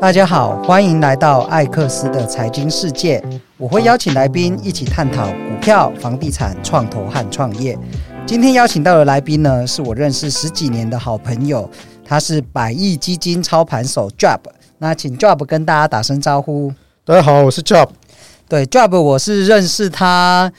大家好，欢迎来到艾克斯的财经世界。我会邀请来宾一起探讨股票、房地产、创投和创业。今天邀请到的来宾呢，是我认识十几年的好朋友，他是百亿基金操盘手 Job。那请 Job 跟大家打声招呼。大家好，我是 Job。对，Job，我是认识他。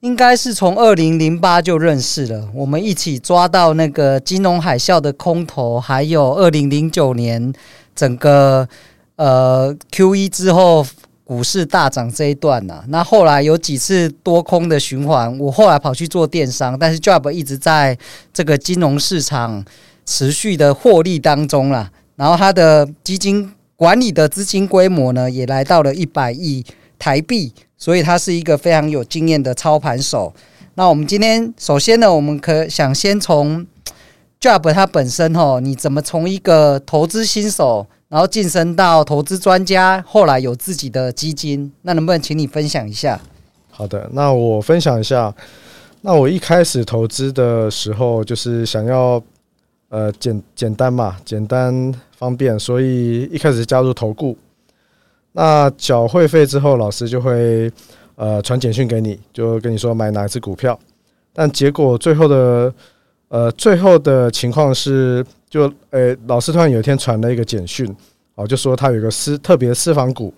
应该是从二零零八就认识了，我们一起抓到那个金融海啸的空头，还有二零零九年整个呃 QE 之后股市大涨这一段呐、那后来有几次多空的循环，我后来跑去做电商，但是 Job 一直在这个金融市场持续的获利当中啦。然后他的基金管理的资金规模呢，也来到了一百亿台币。所以他是一个非常有经验的操盘手。那我们今天首先呢，我们可想先从 Job 它本身哦，你怎么从一个投资新手，然后晋升到投资专家，后来有自己的基金，那能不能请你分享一下？好的，那我分享一下。那我一开始投资的时候，就是想要呃简简单嘛，简单方便，所以一开始加入投顾。那缴会费之后，老师就会呃传简讯给你，就跟你说买哪一只股票。但结果最后的呃最后的情况是，就呃老师突然有一天传了一个简讯哦，就说他有一个私特别私房股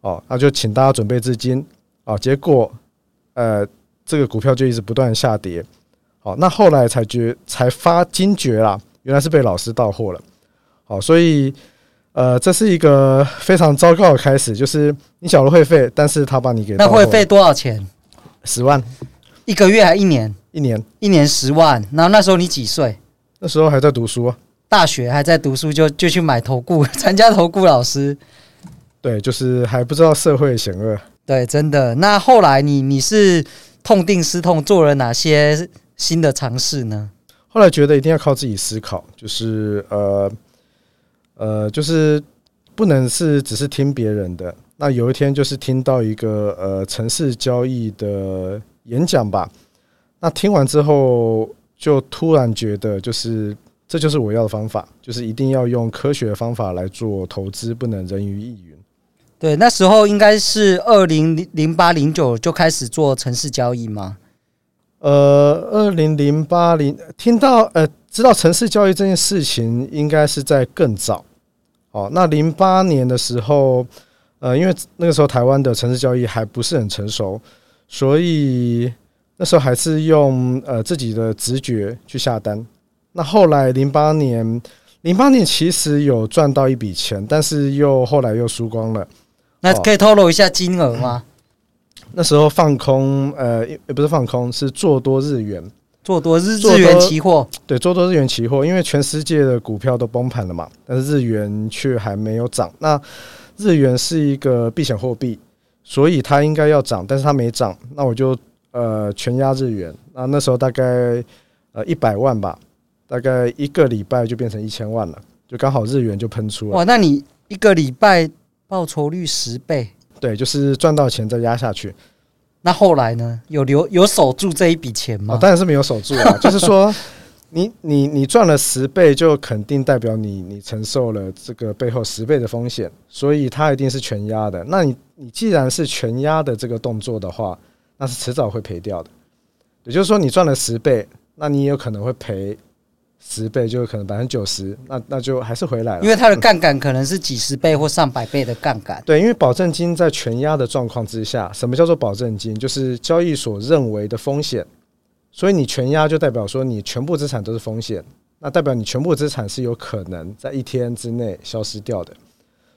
哦，那就请大家准备资金啊。结果呃这个股票就一直不断下跌。好，那后来才觉才发惊觉啦，原来是被老师到货了。好，所以。呃，这是一个非常糟糕的开始，就是你缴了会费，但是他把你给那会费多少钱？十万，一个月还一年？一年，一年十万。然后那时候你几岁？那时候还在读书啊，大学还在读书就就去买投顾，参加投顾老师。对，就是还不知道社会险恶。对，真的。那后来你你是痛定思痛，做了哪些新的尝试呢？后来觉得一定要靠自己思考，就是呃。呃，就是不能是只是听别人的。那有一天就是听到一个呃城市交易的演讲吧。那听完之后，就突然觉得，就是这就是我要的方法，就是一定要用科学的方法来做投资，不能人云亦云。对，那时候应该是二零零八零九就开始做城市交易吗？呃，二零零八零听到呃知道城市交易这件事情，应该是在更早。哦，那零八年的时候，呃，因为那个时候台湾的城市交易还不是很成熟，所以那时候还是用呃自己的直觉去下单。那后来零八年，零八年其实有赚到一笔钱，但是又后来又输光了。那可以透露一下金额吗？那时候放空，呃，也不是放空，是做多日元。做多日日元期货，对，做多日元期货，因为全世界的股票都崩盘了嘛，但是日元却还没有涨。那日元是一个避险货币，所以它应该要涨，但是它没涨，那我就呃全压日元。那那时候大概呃一百万吧，大概一个礼拜就变成一千万了，就刚好日元就喷出了。哇，那你一个礼拜报酬率十倍？对，就是赚到钱再压下去。那后来呢？有留有守住这一笔钱吗？哦，当然是没有守住啊。就是说，你你你赚了十倍，就肯定代表你你承受了这个背后十倍的风险，所以它一定是全压的。那你你既然是全压的这个动作的话，那是迟早会赔掉的。也就是说，你赚了十倍，那你也有可能会赔。十倍就可能百分之九十，那那就还是回来了。因为它的杠杆可能是几十倍或上百倍的杠杆。对，因为保证金在全压的状况之下，什么叫做保证金？就是交易所认为的风险。所以你全压就代表说你全部资产都是风险，那代表你全部资产是有可能在一天之内消失掉的。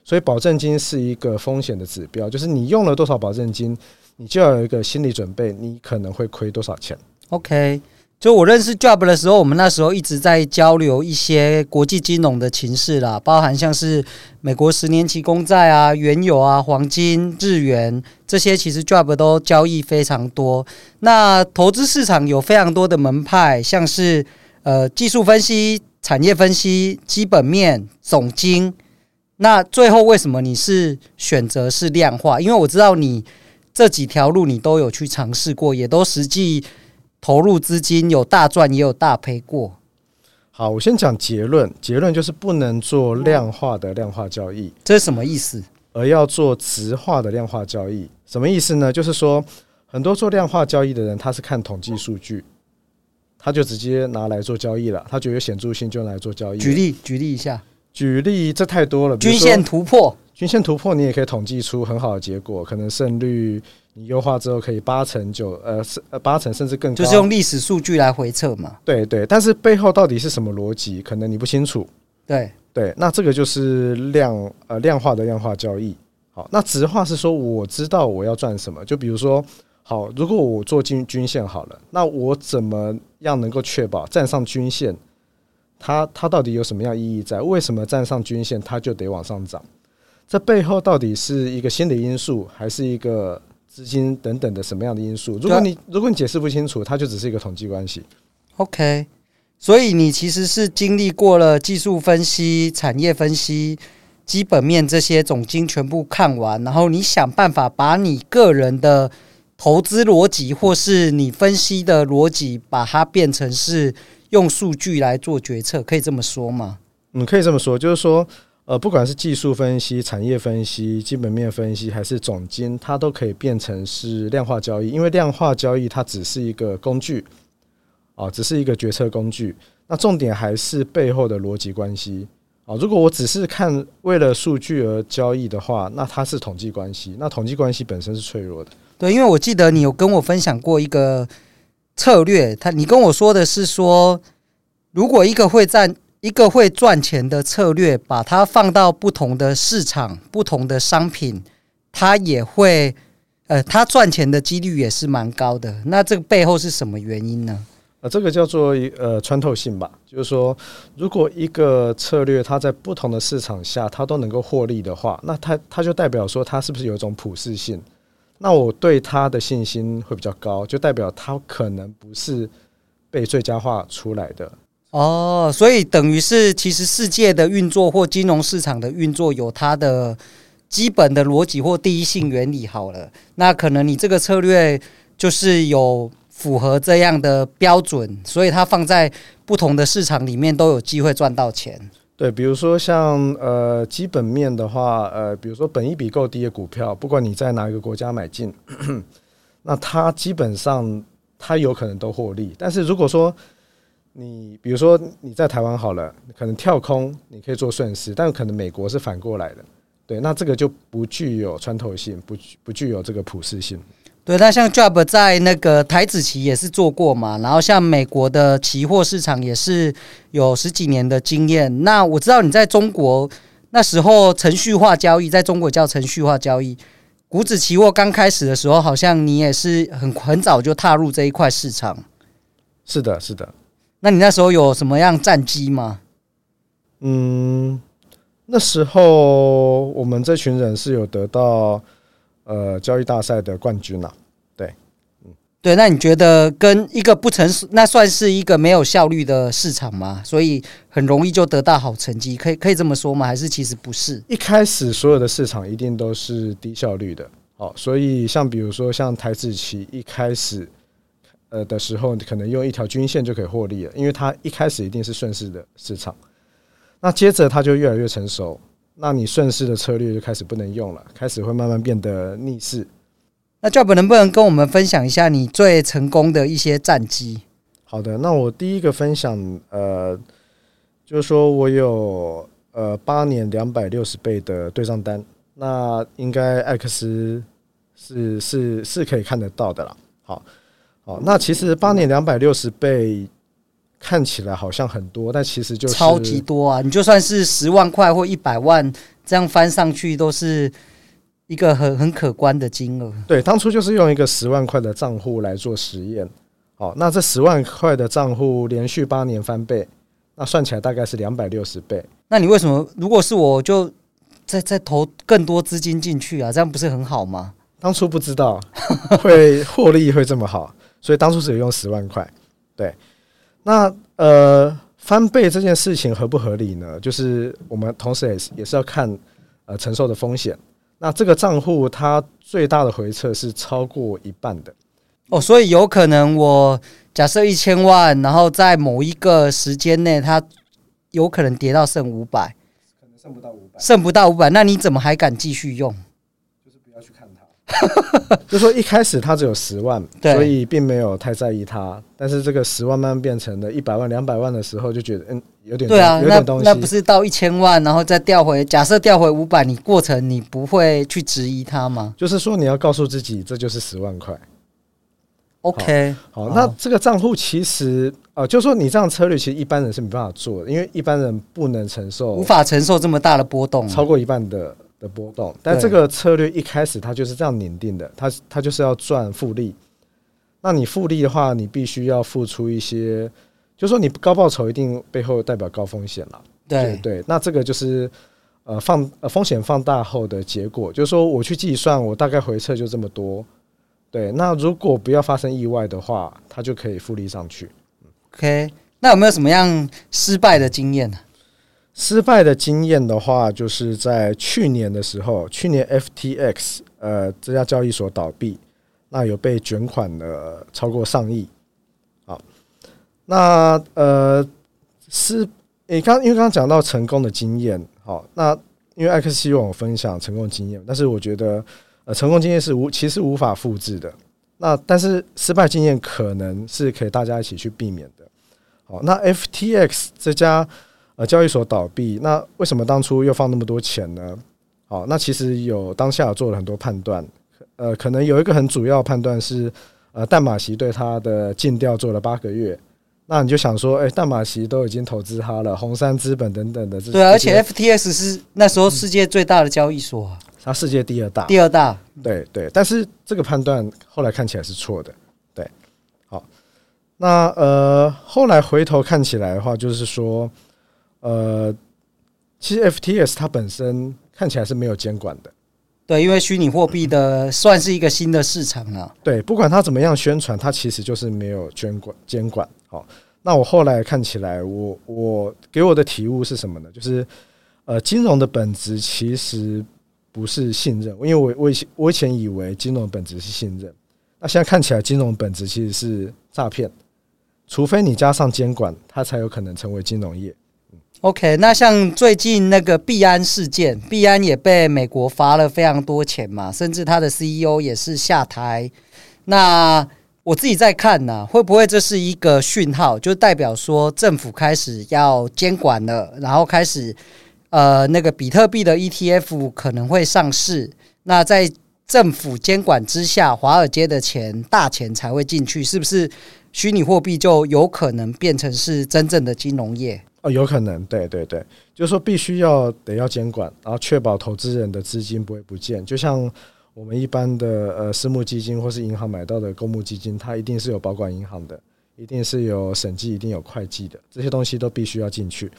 所以保证金是一个风险的指标，就是你用了多少保证金，你就要有一个心理准备，你可能会亏多少钱。OK。就我认识 Job 的时候，我们那时候一直在交流一些国际金融的情势啦，包含像是美国十年期公债啊、原油啊、黄金、日元这些，其实 Job 都交易非常多。那投资市场有非常多的门派，像是呃技术分析、产业分析、基本面、总经。那最后为什么你是选择是量化？因为我知道你这几条路你都有去尝试过，也都实际。投入资金有大赚也有大赔过。好，我先讲结论，结论就是不能做量化的量化交易，这是什么意思？而要做直化的量化交易，什么意思呢？就是说，很多做量化交易的人，他是看统计数据，他就直接拿来做交易了，他觉得有显著性就拿来做交易。举例，举例一下。举例，这太多了。均线突破，均线突破，你也可以统计出很好的结果，可能胜率你优化之后可以八成九，呃，八成甚至更高，就是用历史数据来回测嘛。对对，但是背后到底是什么逻辑，可能你不清楚。对对，那这个就是量呃量化的量化交易。好，那直化是说我知道我要赚什么，就比如说，好，如果我做均均线好了，那我怎么样能够确保站上均线？它它到底有什么样意义在？为什么站上均线它就得往上涨？这背后到底是一个心理因素，还是一个资金等等的什么样的因素？如果你如果你解释不清楚，它就只是一个统计关系。OK，所以你其实是经历过了技术分析、产业分析、基本面这些总经全部看完，然后你想办法把你个人的投资逻辑，或是你分析的逻辑，把它变成是。用数据来做决策，可以这么说吗？嗯，可以这么说，就是说，呃，不管是技术分析、产业分析、基本面分析，还是总金，它都可以变成是量化交易。因为量化交易它只是一个工具，啊，只是一个决策工具。那重点还是背后的逻辑关系啊。如果我只是看为了数据而交易的话，那它是统计关系。那统计关系本身是脆弱的。对，因为我记得你有跟我分享过一个。策略，他你跟我说的是说，如果一个会赚一个会赚钱的策略，把它放到不同的市场、不同的商品，它也会，呃，它赚钱的几率也是蛮高的。那这个背后是什么原因呢？呃，这个叫做呃穿透性吧，就是说，如果一个策略它在不同的市场下它都能够获利的话，那它它就代表说它是不是有一种普适性？那我对他的信心会比较高，就代表他可能不是被最佳化出来的哦。所以等于是，其实世界的运作或金融市场的运作有它的基本的逻辑或第一性原理。好了，那可能你这个策略就是有符合这样的标准，所以它放在不同的市场里面都有机会赚到钱。对，比如说像呃基本面的话，呃，比如说本益比够低的股票，不管你在哪一个国家买进，那它基本上它有可能都获利。但是如果说你比如说你在台湾好了，可能跳空你可以做顺势，但可能美国是反过来的，对，那这个就不具有穿透性，不不具有这个普适性。对，那像 Job 在那个台子期也是做过嘛，然后像美国的期货市场也是有十几年的经验。那我知道你在中国那时候程序化交易，在中国叫程序化交易，股指期货刚开始的时候，好像你也是很很早就踏入这一块市场。是的，是的。那你那时候有什么样战绩吗？嗯，那时候我们这群人是有得到。呃，交易大赛的冠军呐、啊，对，嗯，对，那你觉得跟一个不成熟，那算是一个没有效率的市场吗？所以很容易就得到好成绩，可以可以这么说吗？还是其实不是？一开始所有的市场一定都是低效率的，好，所以像比如说像台子期一开始呃的时候，你可能用一条均线就可以获利了，因为它一开始一定是顺势的市场，那接着它就越来越成熟。那你顺势的策略就开始不能用了，开始会慢慢变得逆势。那 Job 能不能跟我们分享一下你最成功的一些战绩？好的，那我第一个分享，呃，就是说我有呃八年两百六十倍的对账单，那应该艾克斯是是是可以看得到的啦。好，好，那其实八年两百六十倍。看起来好像很多，但其实就是超级多啊！你就算是十万块或一百万，这样翻上去都是一个很很可观的金额。对，当初就是用一个十万块的账户来做实验。好，那这十万块的账户连续八年翻倍，那算起来大概是两百六十倍。那你为什么？如果是我就再再投更多资金进去啊？这样不是很好吗？当初不知道会 获利会这么好，所以当初只有用十万块。对。那呃，翻倍这件事情合不合理呢？就是我们同时也是也是要看呃承受的风险。那这个账户它最大的回撤是超过一半的哦，所以有可能我假设一千万，然后在某一个时间内，它有可能跌到剩五百，可能剩不到五百，剩不到五百，那你怎么还敢继续用？就说一开始他只有十万，所以并没有太在意他。但是这个十万慢慢变成了一百万、两百万的时候，就觉得嗯。有点对啊，有点东西。那那不是到一千万，然后再调回？假设调回五百，你过程你不会去质疑他吗？就是说，你要告诉自己，这就是十万块。OK，好，好，那这个账户其实呃，就说你这样策略，其实一般人是没办法做的，因为一般人不能承受，无法承受这么大的波动，超过一半的的波动。但这个策略一开始它就是这样拟定的，它它就是要赚复利。那你复利的话，你必须要付出一些。就说你高报酬一定背后代表高风险了，对对，那这个就是呃放呃风险放大后的结果。就是说我去计算，我大概回撤就这么多，对。那如果不要发生意外的话，它就可以复利上去。OK，那有没有什么样失败的经验呢？失败的经验的话，就是在去年的时候，去年 FTX 呃这家交易所倒闭，那有被卷款的超过上亿。好那呃是，你刚因为刚刚讲到成功的经验，好，那因为艾克斯希望我分享成功经验，但是我觉得呃成功经验是无其实无法复制的，那但是失败经验可能是可以大家一起去避免的。好，那 FTX 这家呃交易所倒闭，那为什么当初又放那么多钱呢？好，那其实有当下有做了很多判断，呃，可能有一个很主要判断是，呃，淡马锡对他的尽调做了八个月。那你就想说，哎、欸，淡马锡都已经投资它了，红杉资本等等的，对，而且 FTS 是那时候世界最大的交易所，它世界第二大，第二大，对对。但是这个判断后来看起来是错的，对。好，那呃，后来回头看起来的话，就是说，呃，其实 FTS 它本身看起来是没有监管的，对，因为虚拟货币的算是一个新的市场了，对，不管它怎么样宣传，它其实就是没有监管监管，好。那我后来看起来，我我给我的体悟是什么呢？就是，呃，金融的本质其实不是信任，因为我我以前我以前以为金融本质是信任，那现在看起来金融本质其实是诈骗，除非你加上监管，它才有可能成为金融业。OK，那像最近那个币安事件，币安也被美国罚了非常多钱嘛，甚至他的 CEO 也是下台。那我自己在看呢、会不会这是一个讯号，就代表说政府开始要监管了，然后开始呃那个比特币的 ETF 可能会上市。那在政府监管之下，华尔街的钱大钱才会进去，是不是？虚拟货币就有可能变成是真正的金融业？哦，有可能，对对对，就是说必须要得要监管，然后确保投资人的资金不会不见，就像。我们一般的呃私募基金或是银行买到的公募基金，它一定是有保管银行的，一定是有审计，一定有会计的，这些东西都必须要进去，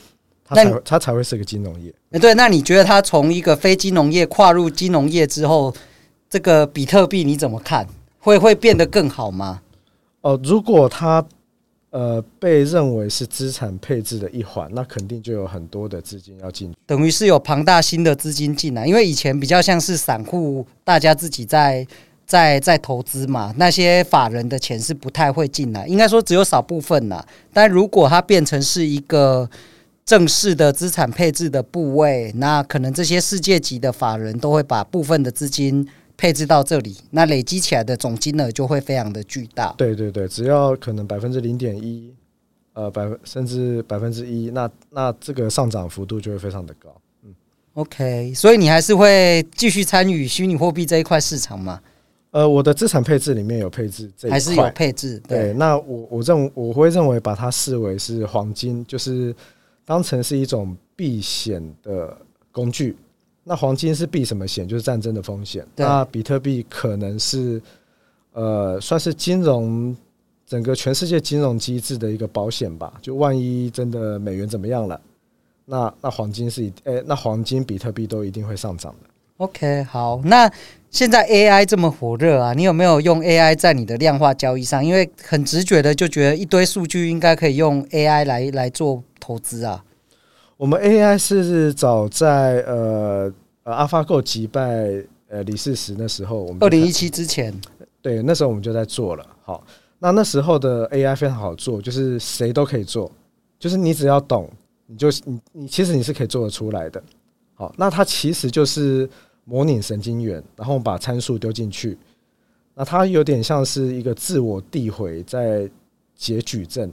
它才它才会是个金融业。哎，对，那你觉得它从一个非金融业跨入金融业之后，这个比特币你怎么看？会会变得更好吗？哦，如果它。呃，被认为是资产配置的一环，那肯定就有很多的资金要进，等于是有庞大新的资金进来。因为以前比较像是散户，大家自己在在在投资嘛，那些法人的钱是不太会进来，应该说只有少部分啦。但如果它变成是一个正式的资产配置的部位，那可能这些世界级的法人都会把部分的资金。配置到这里，那累积起来的总金额就会非常的巨大。对对对，只要可能百分之零点一，呃，百分甚至百分之一，那那这个上涨幅度就会非常的高。嗯，OK，所以你还是会继续参与虚拟货币这一块市场吗？呃，我的资产配置里面有配置这一块，还是有配置。对，对那我我认我会认为把它视为是黄金，就是当成是一种避险的工具。那黄金是避什么险？就是战争的风险。那比特币可能是呃，算是金融整个全世界金融机制的一个保险吧。就万一真的美元怎么样了，那那黄金是一诶，那黄金、比特币都一定会上涨的。OK，好。那现在 AI 这么火热啊，你有没有用 AI 在你的量化交易上？因为很直觉的就觉得一堆数据应该可以用 AI 来来做投资啊。我们 AI 是早在呃呃 AlphaGo 击败呃李世石那时候，我们二零一七之前，对，那时候我们就在做了。好，那那时候的 AI 非常好做，就是谁都可以做，就是你只要懂，你就你你其实你是可以做得出来的。好，那它其实就是模拟神经元，然后把参数丢进去，那它有点像是一个自我递回在解矩阵。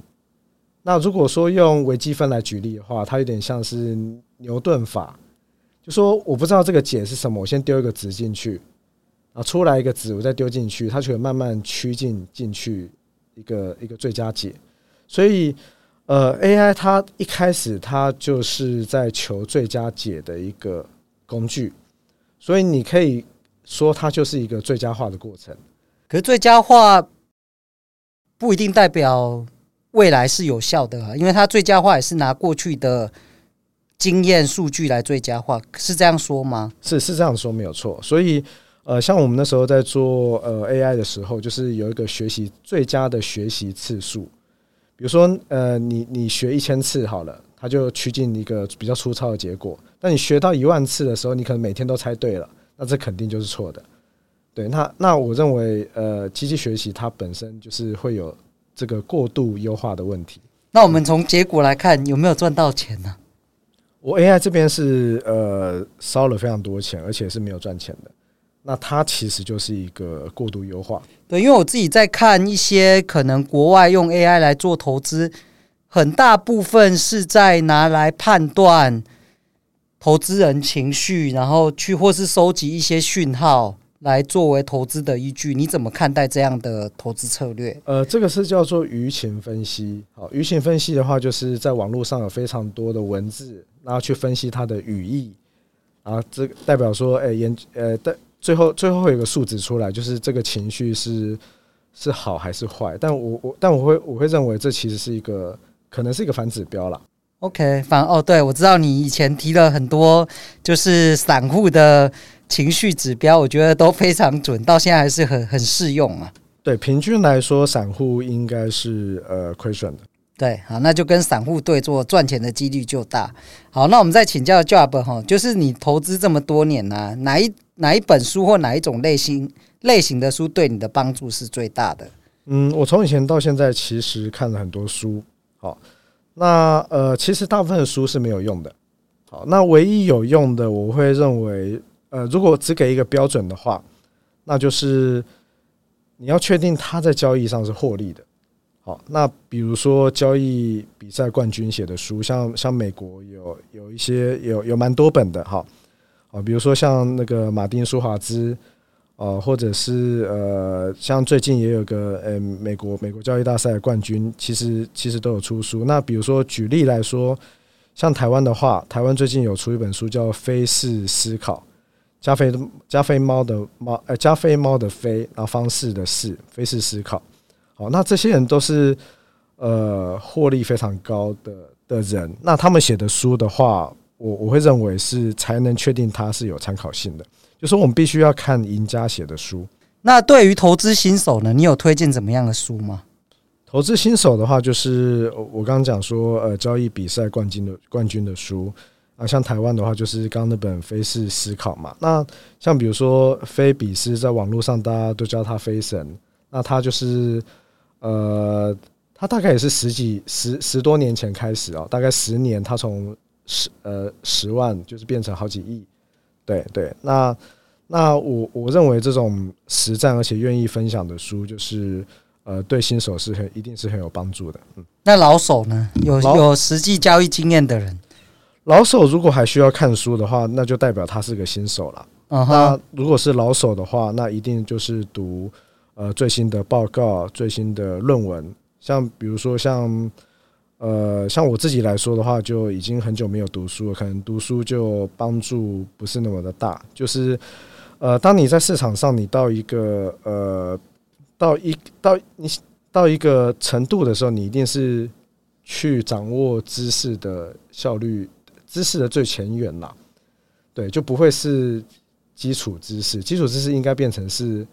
那如果说用微积分来举例的话，它有点像是牛顿法，就说我不知道这个解是什么，我先丢一个值进去，啊，出来一个值，我再丢进去，它就会慢慢趋近进去。一个一个最佳解，所以呃，AI 它一开始它就是在求最佳解的一个工具，所以你可以说它就是一个最佳化的过程。可是最佳化不一定代表未来是有效的啊，因为它最佳化也是拿过去的经验数据来最佳化，是这样说吗？是是这样说没有错，所以。呃，像我们那时候在做呃 AI 的时候，就是有一个学习最佳的学习次数。比如说，呃，你你学一千次好了，它就趋近一个比较粗糙的结果。但你学到一万次的时候，你可能每天都猜对了，那这肯定就是错的。对，那那我认为，呃，机器学习它本身就是会有这个过度优化的问题。那我们从结果来看，有没有赚到钱呢？我 AI 这边是呃烧了非常多钱，而且是没有赚钱的。那它其实就是一个过度优化。对，因为我自己在看一些可能国外用 AI 来做投资，很大部分是在拿来判断投资人情绪，然后去或是收集一些讯号来作为投资的依据。你怎么看待这样的投资策略？呃，这个是叫做舆情分析。好，舆情分析的话，就是在网络上有非常多的文字，然后去分析它的语义，啊，这代表说，哎，研，呃，的。最后，最后会有个数值出来，就是这个情绪是是好还是坏？但我我但我会我会认为这其实是一个可能是一个反指标啦。OK，反哦，对，我知道你以前提了很多就是散户的情绪指标，我觉得都非常准，到现在还是很很适用啊。对，平均来说，散户应该是呃亏损的。对，好，那就跟散户对做，赚钱的几率就大。好，那我们再请教 Job 哈，就是你投资这么多年呢、啊，哪一哪一本书或哪一种类型类型的书对你的帮助是最大的？嗯，我从以前到现在其实看了很多书。好，那呃，其实大部分的书是没有用的。好，那唯一有用的，我会认为，呃，如果只给一个标准的话，那就是你要确定他在交易上是获利的。好，那比如说交易比赛冠军写的书，像像美国有有一些有有蛮多本的哈，啊，比如说像那个马丁舒华兹，呃，或者是呃，像最近也有个呃美国美国交易大赛的冠军，其实其实都有出书。那比如说举例来说，像台湾的话，台湾最近有出一本书叫《非式思考》，加菲加菲猫的猫，呃，加菲猫的菲，然后方式的式，非式思考。好，那这些人都是呃获利非常高的的人，那他们写的书的话，我我会认为是才能确定它是有参考性的，就是我们必须要看赢家写的书。那对于投资新手呢，你有推荐怎么样的书吗？投资新手的话，就是我刚刚讲说，呃，交易比赛冠军的冠军的书啊，像台湾的话，就是刚刚那本《菲式思考》嘛。那像比如说菲比斯，在网络上大家都叫他菲神，那他就是。呃，他大概也是十几十十多年前开始啊，大概十年，他从十呃十万就是变成好几亿，对对。那那我我认为这种实战而且愿意分享的书，就是呃对新手是很一定是很有帮助的。嗯，那老手呢？有有实际交易经验的人，老手如果还需要看书的话，那就代表他是个新手了。Uh huh、那如果是老手的话，那一定就是读。呃，最新的报告、最新的论文，像比如说像呃，像我自己来说的话，就已经很久没有读书了，可能读书就帮助不是那么的大。就是呃，当你在市场上，你到一个呃，到一到你到一个程度的时候，你一定是去掌握知识的效率，知识的最前沿啦。对，就不会是基础知识，基础知识应该变成是。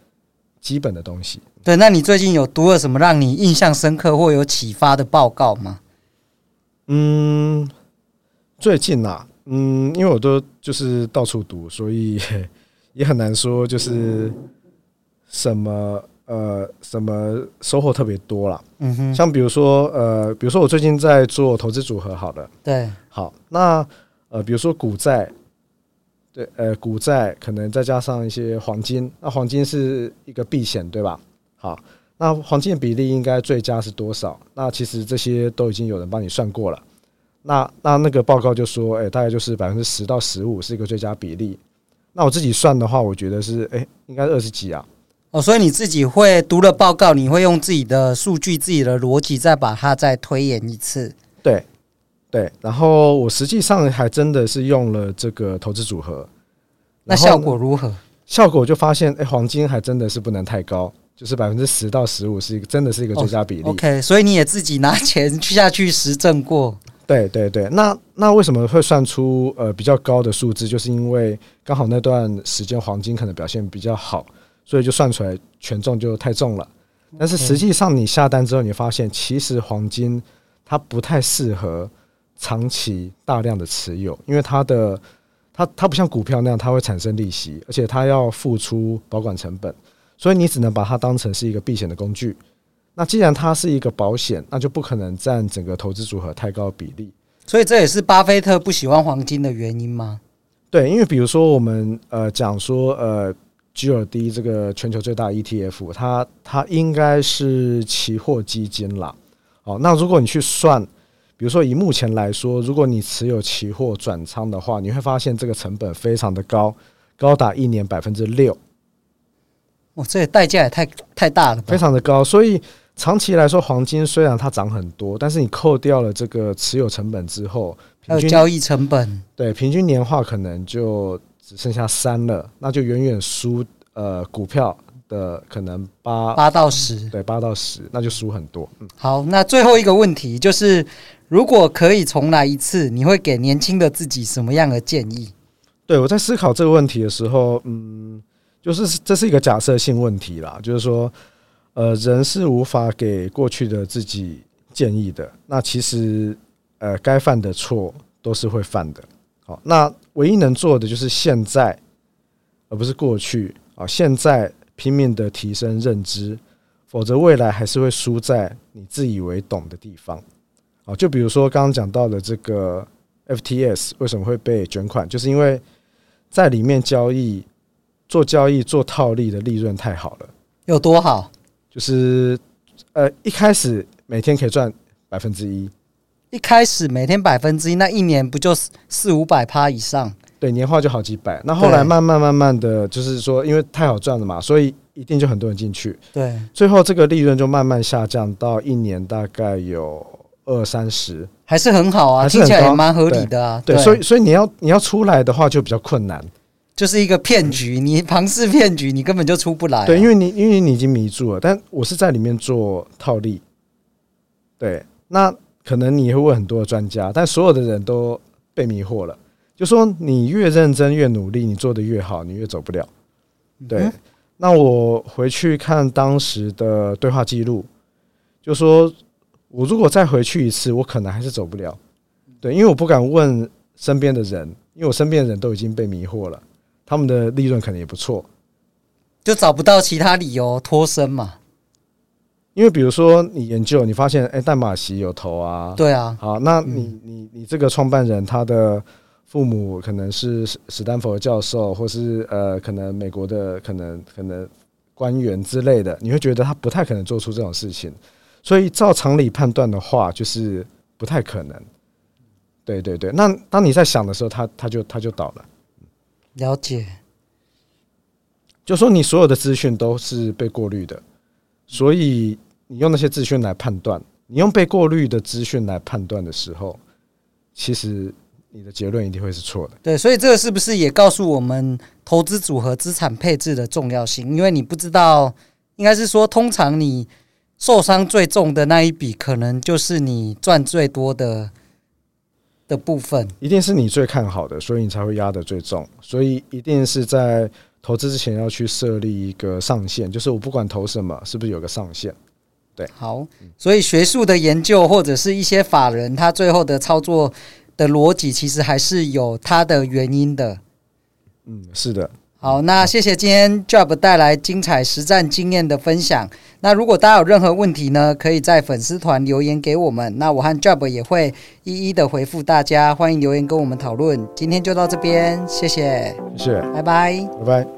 基本的东西。对，那你最近有读了什么让你印象深刻或有启发的报告吗？嗯，最近啊，嗯，因为我都就是到处读，所以 也很难说就是什么呃什么收获特别多啦。嗯哼，像比如说呃，比如说我最近在做投资组合，好了，对，好，那呃，比如说股债，对，呃，股债可能再加上一些黄金，那黄金是一个避险，对吧？好，那黄金的比例应该最佳是多少？那其实这些都已经有人帮你算过了。那那那个报告就说，哎，大概就是百分之十到十五是一个最佳比例。那我自己算的话，我觉得是，哎，应该是二十几啊。哦，所以你自己会读了报告，你会用自己的数据、自己的逻辑，再把它再推演一次。对，对。然后我实际上还真的是用了这个投资组合，那效果如何？效果就发现，哎，黄金还真的是不能太高，就是百分之十到十五是一个，真的是一个最佳比例。哦，OK，所以你也自己拿钱去下去实证过。对对对，那那为什么会算出呃比较高的数字？就是因为刚好那段时间黄金可能表现比较好，所以就算出来权重就太重了。但是实际上你下单之后，你发现其实黄金它不太适合长期大量的持有，因为它的它它不像股票那样，它会产生利息，而且它要付出保管成本，所以你只能把它当成是一个避险的工具。那既然它是一个保险，那就不可能占整个投资组合太高的比例。所以这也是巴菲特不喜欢黄金的原因吗？对，因为比如说我们呃讲说呃 GLD 这个全球最大 ETF，它它应该是期货基金啦。哦，那如果你去算，比如说以目前来说，如果你持有期货转仓的话，你会发现这个成本非常的高，高达一年百分之六。哦，这代价也太太大了吧，非常的高，所以。长期来说，黄金虽然它涨很多，但是你扣掉了这个持有成本之后，还有交易成本，对，平均年化可能就只剩下三了，那就远远输呃股票的可能八八到十，对，八到十，那就输很多。嗯，好，那最后一个问题就是，如果可以重来一次，你会给年轻的自己什么样的建议？对，我在思考这个问题的时候，嗯，就是这是一个假设性问题啦，就是说。呃，人是无法给过去的自己建议的。那其实，呃，该犯的错都是会犯的。好，那唯一能做的就是现在，而不是过去啊。现在拼命的提升认知，否则未来还是会输在你自以为懂的地方。啊，就比如说刚刚讲到的这个 FTS 为什么会被卷款，就是因为在里面交易、做交易、做套利的利润太好了。有多好？就是，呃，一开始每天可以赚百分之一，一开始每天百分之一，那一年不就四五百趴以上？对，年化就好几百。那后来慢慢慢慢的就是说，因为太好赚了嘛，所以一定就很多人进去。对，最后这个利润就慢慢下降到一年大概有二三十，还是很好啊，听起来也蛮合理的啊。对，所以所以你要你要出来的话就比较困难。就是一个骗局，你庞氏骗局，你根本就出不来啊。对，因为你因为你已经迷住了，但我是在里面做套利。对，那可能你会问很多的专家，但所有的人都被迷惑了。就说你越认真越努力，你做的越好，你越走不了。对，那我回去看当时的对话记录，就说我如果再回去一次，我可能还是走不了。对，因为我不敢问身边的人，因为我身边的人都已经被迷惑了。他们的利润可能也不错，就找不到其他理由脱身嘛。因为比如说你研究，你发现哎，淡马锡有投啊，对啊，好，那你你你这个创办人他的父母可能是史丹佛教授，或是呃可能美国的可能可能官员之类的，你会觉得他不太可能做出这种事情，所以照常理判断的话，就是不太可能。对对对，那当你在想的时候，他他就他就倒了。了解，就说你所有的资讯都是被过滤的，所以你用那些资讯来判断，你用被过滤的资讯来判断的时候，其实你的结论一定会是错的。对，所以这个是不是也告诉我们投资组合资产配置的重要性？因为你不知道，应该是说，通常你受伤最重的那一笔，可能就是你赚最多的。的部分一定是你最看好的，所以你才会压得最重。所以一定是在投资之前要去设立一个上限，就是我不管投什么，是不是有个上限？对，好。所以学术的研究或者是一些法人，他最后的操作的逻辑，其实还是有它的原因的。嗯，是的。好，那谢谢今天 Job 带来精彩实战经验的分享。那如果大家有任何问题呢，可以在粉丝团留言给我们，那我和 Job 也会一一的回复大家。欢迎留言跟我们讨论。今天就到这边，谢谢，谢谢，拜拜，拜拜。